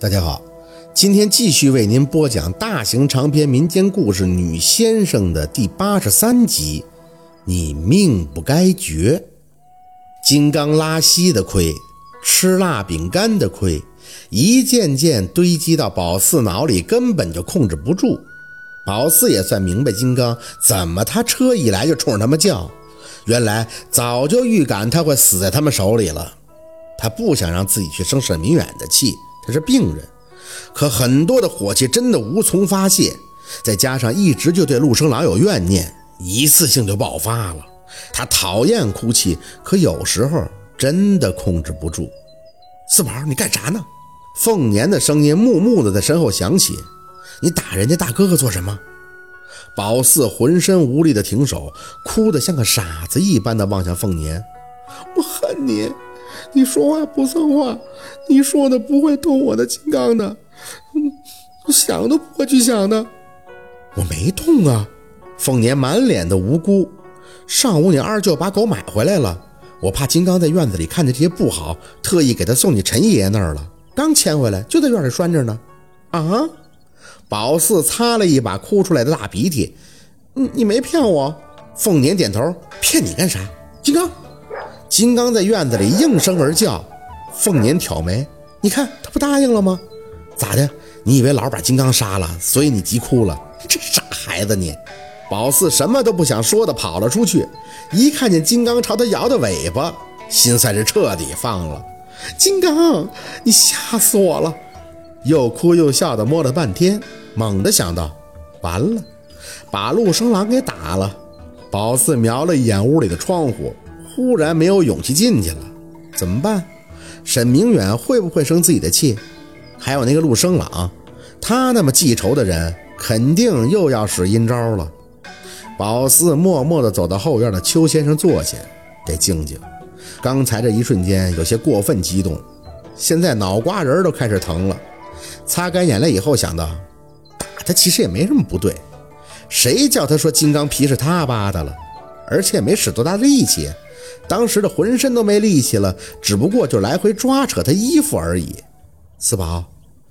大家好，今天继续为您播讲大型长篇民间故事《女先生》的第八十三集。你命不该绝，金刚拉稀的亏，吃辣饼干的亏，一件件堆积到宝四脑里，根本就控制不住。宝四也算明白金刚怎么他车一来就冲着他们叫，原来早就预感他会死在他们手里了。他不想让自己去生沈明远的气。他是病人，可很多的火气真的无从发泄，再加上一直就对陆生郎有怨念，一次性就爆发了。他讨厌哭泣，可有时候真的控制不住。四宝，你干啥呢？凤年的声音木木的在身后响起：“你打人家大哥哥做什么？”宝四浑身无力的停手，哭得像个傻子一般的望向凤年：“我恨你。”你说话不算话，你说的不会动我的金刚的，我想都不会去想的。我没动啊！凤年满脸的无辜。上午你二舅把狗买回来了，我怕金刚在院子里看见这些不好，特意给他送你陈爷爷那儿了。刚牵回来就在院里拴着呢。啊！宝四擦了一把哭出来的大鼻涕。你你没骗我？凤年点头。骗你干啥？金刚。金刚在院子里应声而叫，凤年挑眉，你看他不答应了吗？咋的？你以为老把金刚杀了，所以你急哭了？这傻孩子你！宝四什么都不想说的跑了出去，一看见金刚朝他摇的尾巴，心算是彻底放了。金刚，你吓死我了！又哭又笑的摸了半天，猛地想到，完了，把陆生郎给打了。宝四瞄了一眼屋里的窗户。忽然没有勇气进去了，怎么办？沈明远会不会生自己的气？还有那个陆生朗，他那么记仇的人，肯定又要使阴招了。宝四默默地走到后院的邱先生坐下，得静静。刚才这一瞬间有些过分激动，现在脑瓜仁都开始疼了。擦干眼泪以后，想到打他其实也没什么不对，谁叫他说金刚皮是他扒的了，而且也没使多大力气。当时的浑身都没力气了，只不过就来回抓扯他衣服而已。四宝，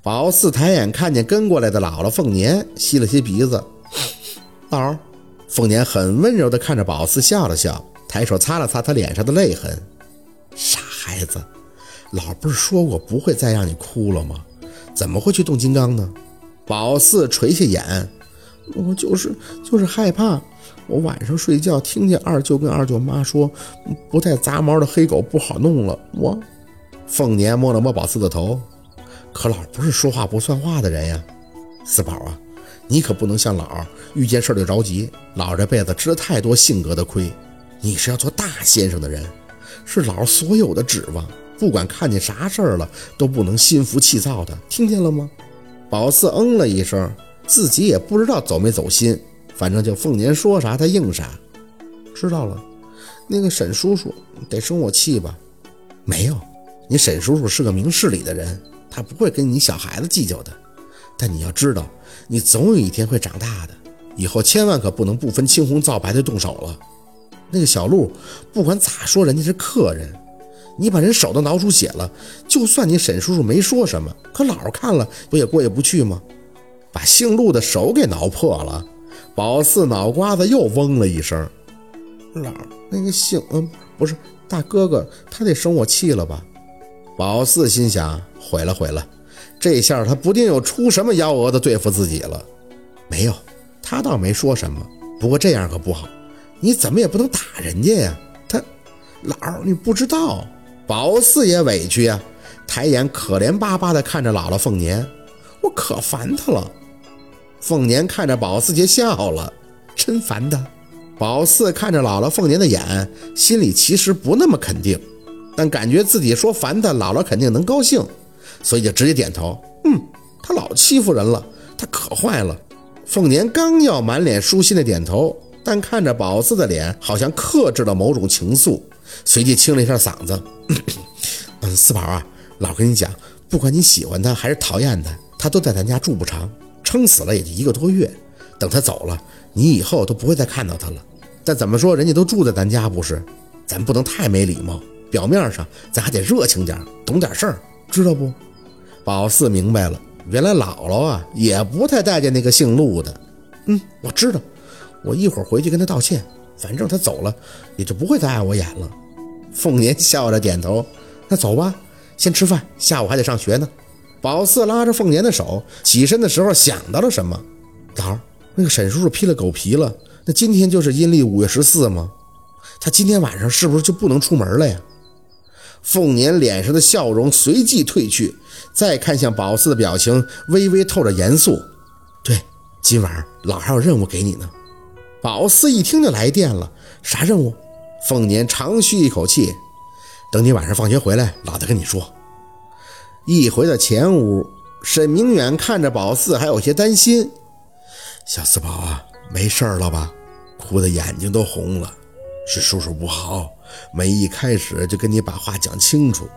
宝四抬眼看见跟过来的姥姥凤年，吸了吸鼻子。姥，凤年很温柔地看着宝四，笑了笑，抬手擦了擦他脸上的泪痕。傻孩子，老不是说过不会再让你哭了吗？怎么会去动金刚呢？宝四垂下眼，我就是就是害怕。我晚上睡觉听见二舅跟二舅妈说，不带杂毛的黑狗不好弄了。我，凤年摸了摸宝四的头，可老不是说话不算话的人呀。四宝啊，你可不能像老遇见事儿就着急。老这辈子吃了太多性格的亏，你是要做大先生的人，是老所有的指望。不管看见啥事儿了，都不能心浮气躁的，听见了吗？宝四嗯了一声，自己也不知道走没走心。反正就凤年说啥他应啥，知道了。那个沈叔叔得生我气吧？没有，你沈叔叔是个明事理的人，他不会跟你小孩子计较的。但你要知道，你总有一天会长大的，以后千万可不能不分青红皂白的动手了。那个小陆，不管咋说，人家是客人，你把人手都挠出血了，就算你沈叔叔没说什么，可老看了不也过意不去吗？把姓陆的手给挠破了。宝四脑瓜子又嗡了一声，老那个姓嗯不是大哥哥，他得生我气了吧？宝四心想，毁了毁了，这下他不定又出什么幺蛾子对付自己了。没有，他倒没说什么，不过这样可不好，你怎么也不能打人家呀？他老你不知道，宝四也委屈呀，抬眼可怜巴巴地看着姥姥凤年，我可烦他了。凤年看着宝四，就笑了，真烦他。宝四看着姥姥凤年的眼，心里其实不那么肯定，但感觉自己说烦他，姥姥肯定能高兴，所以就直接点头。嗯，他老欺负人了，他可坏了。凤年刚要满脸舒心的点头，但看着宝四的脸，好像克制了某种情愫，随即清了一下嗓子：“ 嗯，四宝啊，老跟你讲，不管你喜欢他还是讨厌他，他都在咱家住不长。”撑死了也就一个多月，等他走了，你以后都不会再看到他了。但怎么说，人家都住在咱家不是？咱不能太没礼貌。表面上咱还得热情点，懂点事儿，知道不？宝四明白了，原来姥姥啊也不太待见那个姓陆的。嗯，我知道，我一会儿回去跟他道歉。反正他走了，也就不会再碍我眼了。凤年笑着点头，那走吧，先吃饭，下午还得上学呢。宝四拉着凤年的手，起身的时候想到了什么。老，那个沈叔叔披了狗皮了，那今天就是阴历五月十四吗？他今天晚上是不是就不能出门了呀？凤年脸上的笑容随即褪去，再看向宝四的表情微微透着严肃。对，今晚老还有任务给你呢。宝四一听就来电了，啥任务？凤年长吁一口气，等你晚上放学回来，老子跟你说。一回到前屋，沈明远看着宝四，还有些担心：“小四宝啊，没事了吧？哭的眼睛都红了，是叔叔不好，没一开始就跟你把话讲清楚。”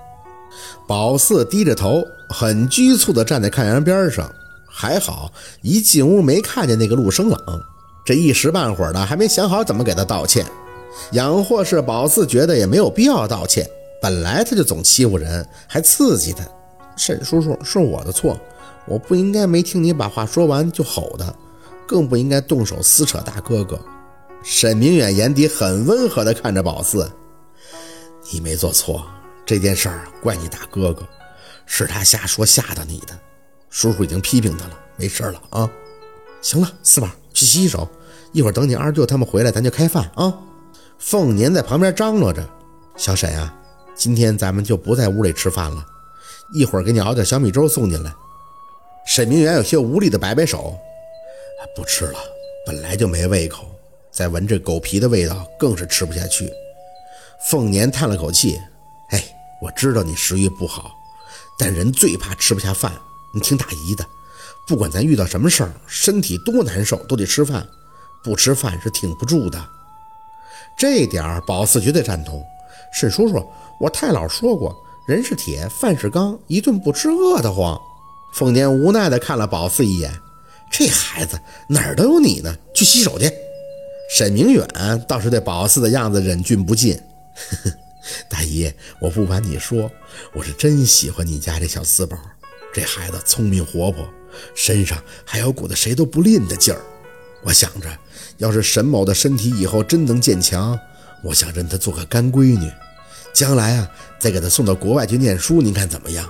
宝四低着头，很拘促地站在看阳边上，还好一进屋没看见那个陆生冷。这一时半会儿的还没想好怎么给他道歉，养或是宝四觉得也没有必要道歉，本来他就总欺负人，还刺激他。沈叔叔是我的错，我不应该没听你把话说完就吼他，更不应该动手撕扯大哥哥。沈明远眼底很温和地看着宝四，你没做错，这件事儿怪你大哥哥，是他瞎说吓到你的，叔叔已经批评他了，没事了啊。行了，四宝。去洗洗手，一会儿等你二舅他们回来，咱就开饭啊！凤年在旁边张罗着：“小沈啊，今天咱们就不在屋里吃饭了，一会儿给你熬点小米粥送进来。”沈明远有些无力的摆摆手：“不吃了，本来就没胃口，再闻这狗皮的味道更是吃不下去。”凤年叹了口气：“哎，我知道你食欲不好，但人最怕吃不下饭。你听大姨的。”不管咱遇到什么事儿，身体多难受，都得吃饭，不吃饭是挺不住的。这点儿宝四绝对赞同。沈叔叔，我太姥说过，人是铁，饭是钢，一顿不吃饿得慌。凤年无奈地看了宝四一眼，这孩子哪儿都有你呢，去洗手去。沈明远倒是对宝四的样子忍俊不禁。呵呵，大姨，我不瞒你说，我是真喜欢你家这小四宝，这孩子聪明活泼。身上还有股子谁都不吝的劲儿，我想着，要是沈某的身体以后真能渐强，我想认他做个干闺女，将来啊再给他送到国外去念书，您看怎么样？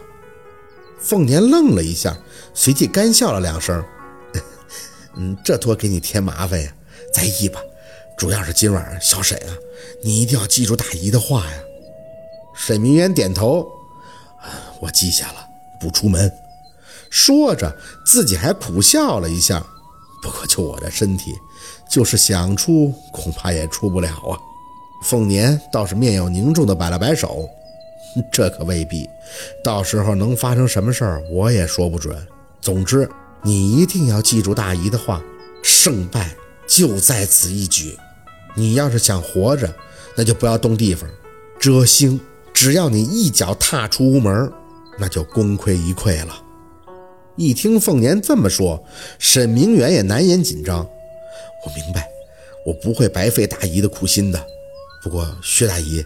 凤年愣了一下，随即干笑了两声，嗯，这多给你添麻烦呀，在意吧？主要是今晚小沈啊，你一定要记住大姨的话呀。沈明远点头，我记下了，不出门。说着，自己还苦笑了一下。不过就我这身体，就是想出，恐怕也出不了啊。凤年倒是面有凝重的摆了摆手：“这可未必，到时候能发生什么事儿，我也说不准。总之，你一定要记住大姨的话，胜败就在此一举。你要是想活着，那就不要动地方。遮星，只要你一脚踏出屋门，那就功亏一篑了。”一听凤年这么说，沈明远也难掩紧张。我明白，我不会白费大姨的苦心的。不过薛大姨，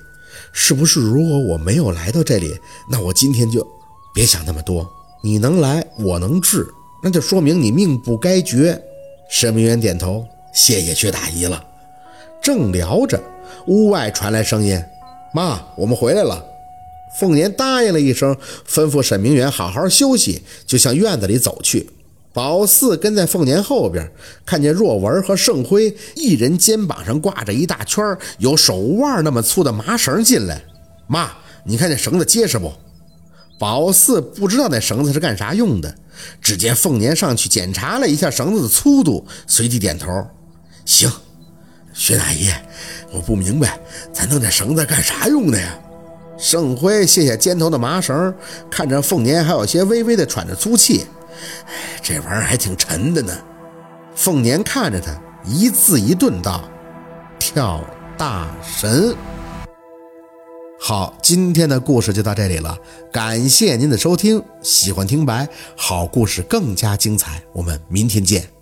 是不是如果我没有来到这里，那我今天就……别想那么多。你能来，我能治，那就说明你命不该绝。沈明远点头，谢谢薛大姨了。正聊着，屋外传来声音：“妈，我们回来了。”凤年答应了一声，吩咐沈明远好好休息，就向院子里走去。宝四跟在凤年后边，看见若文和盛辉一人肩膀上挂着一大圈有手腕那么粗的麻绳进来。妈，你看这绳子结实不？宝四不知道那绳子是干啥用的，只见凤年上去检查了一下绳子的粗度，随即点头：“行。”薛大爷，我不明白，咱弄这绳子干啥用的呀？盛辉卸下肩头的麻绳，看着凤年，还有些微微的喘着粗气。这玩意儿还挺沉的呢。凤年看着他，一字一顿道：“跳大神。”好，今天的故事就到这里了，感谢您的收听。喜欢听白，好故事更加精彩，我们明天见。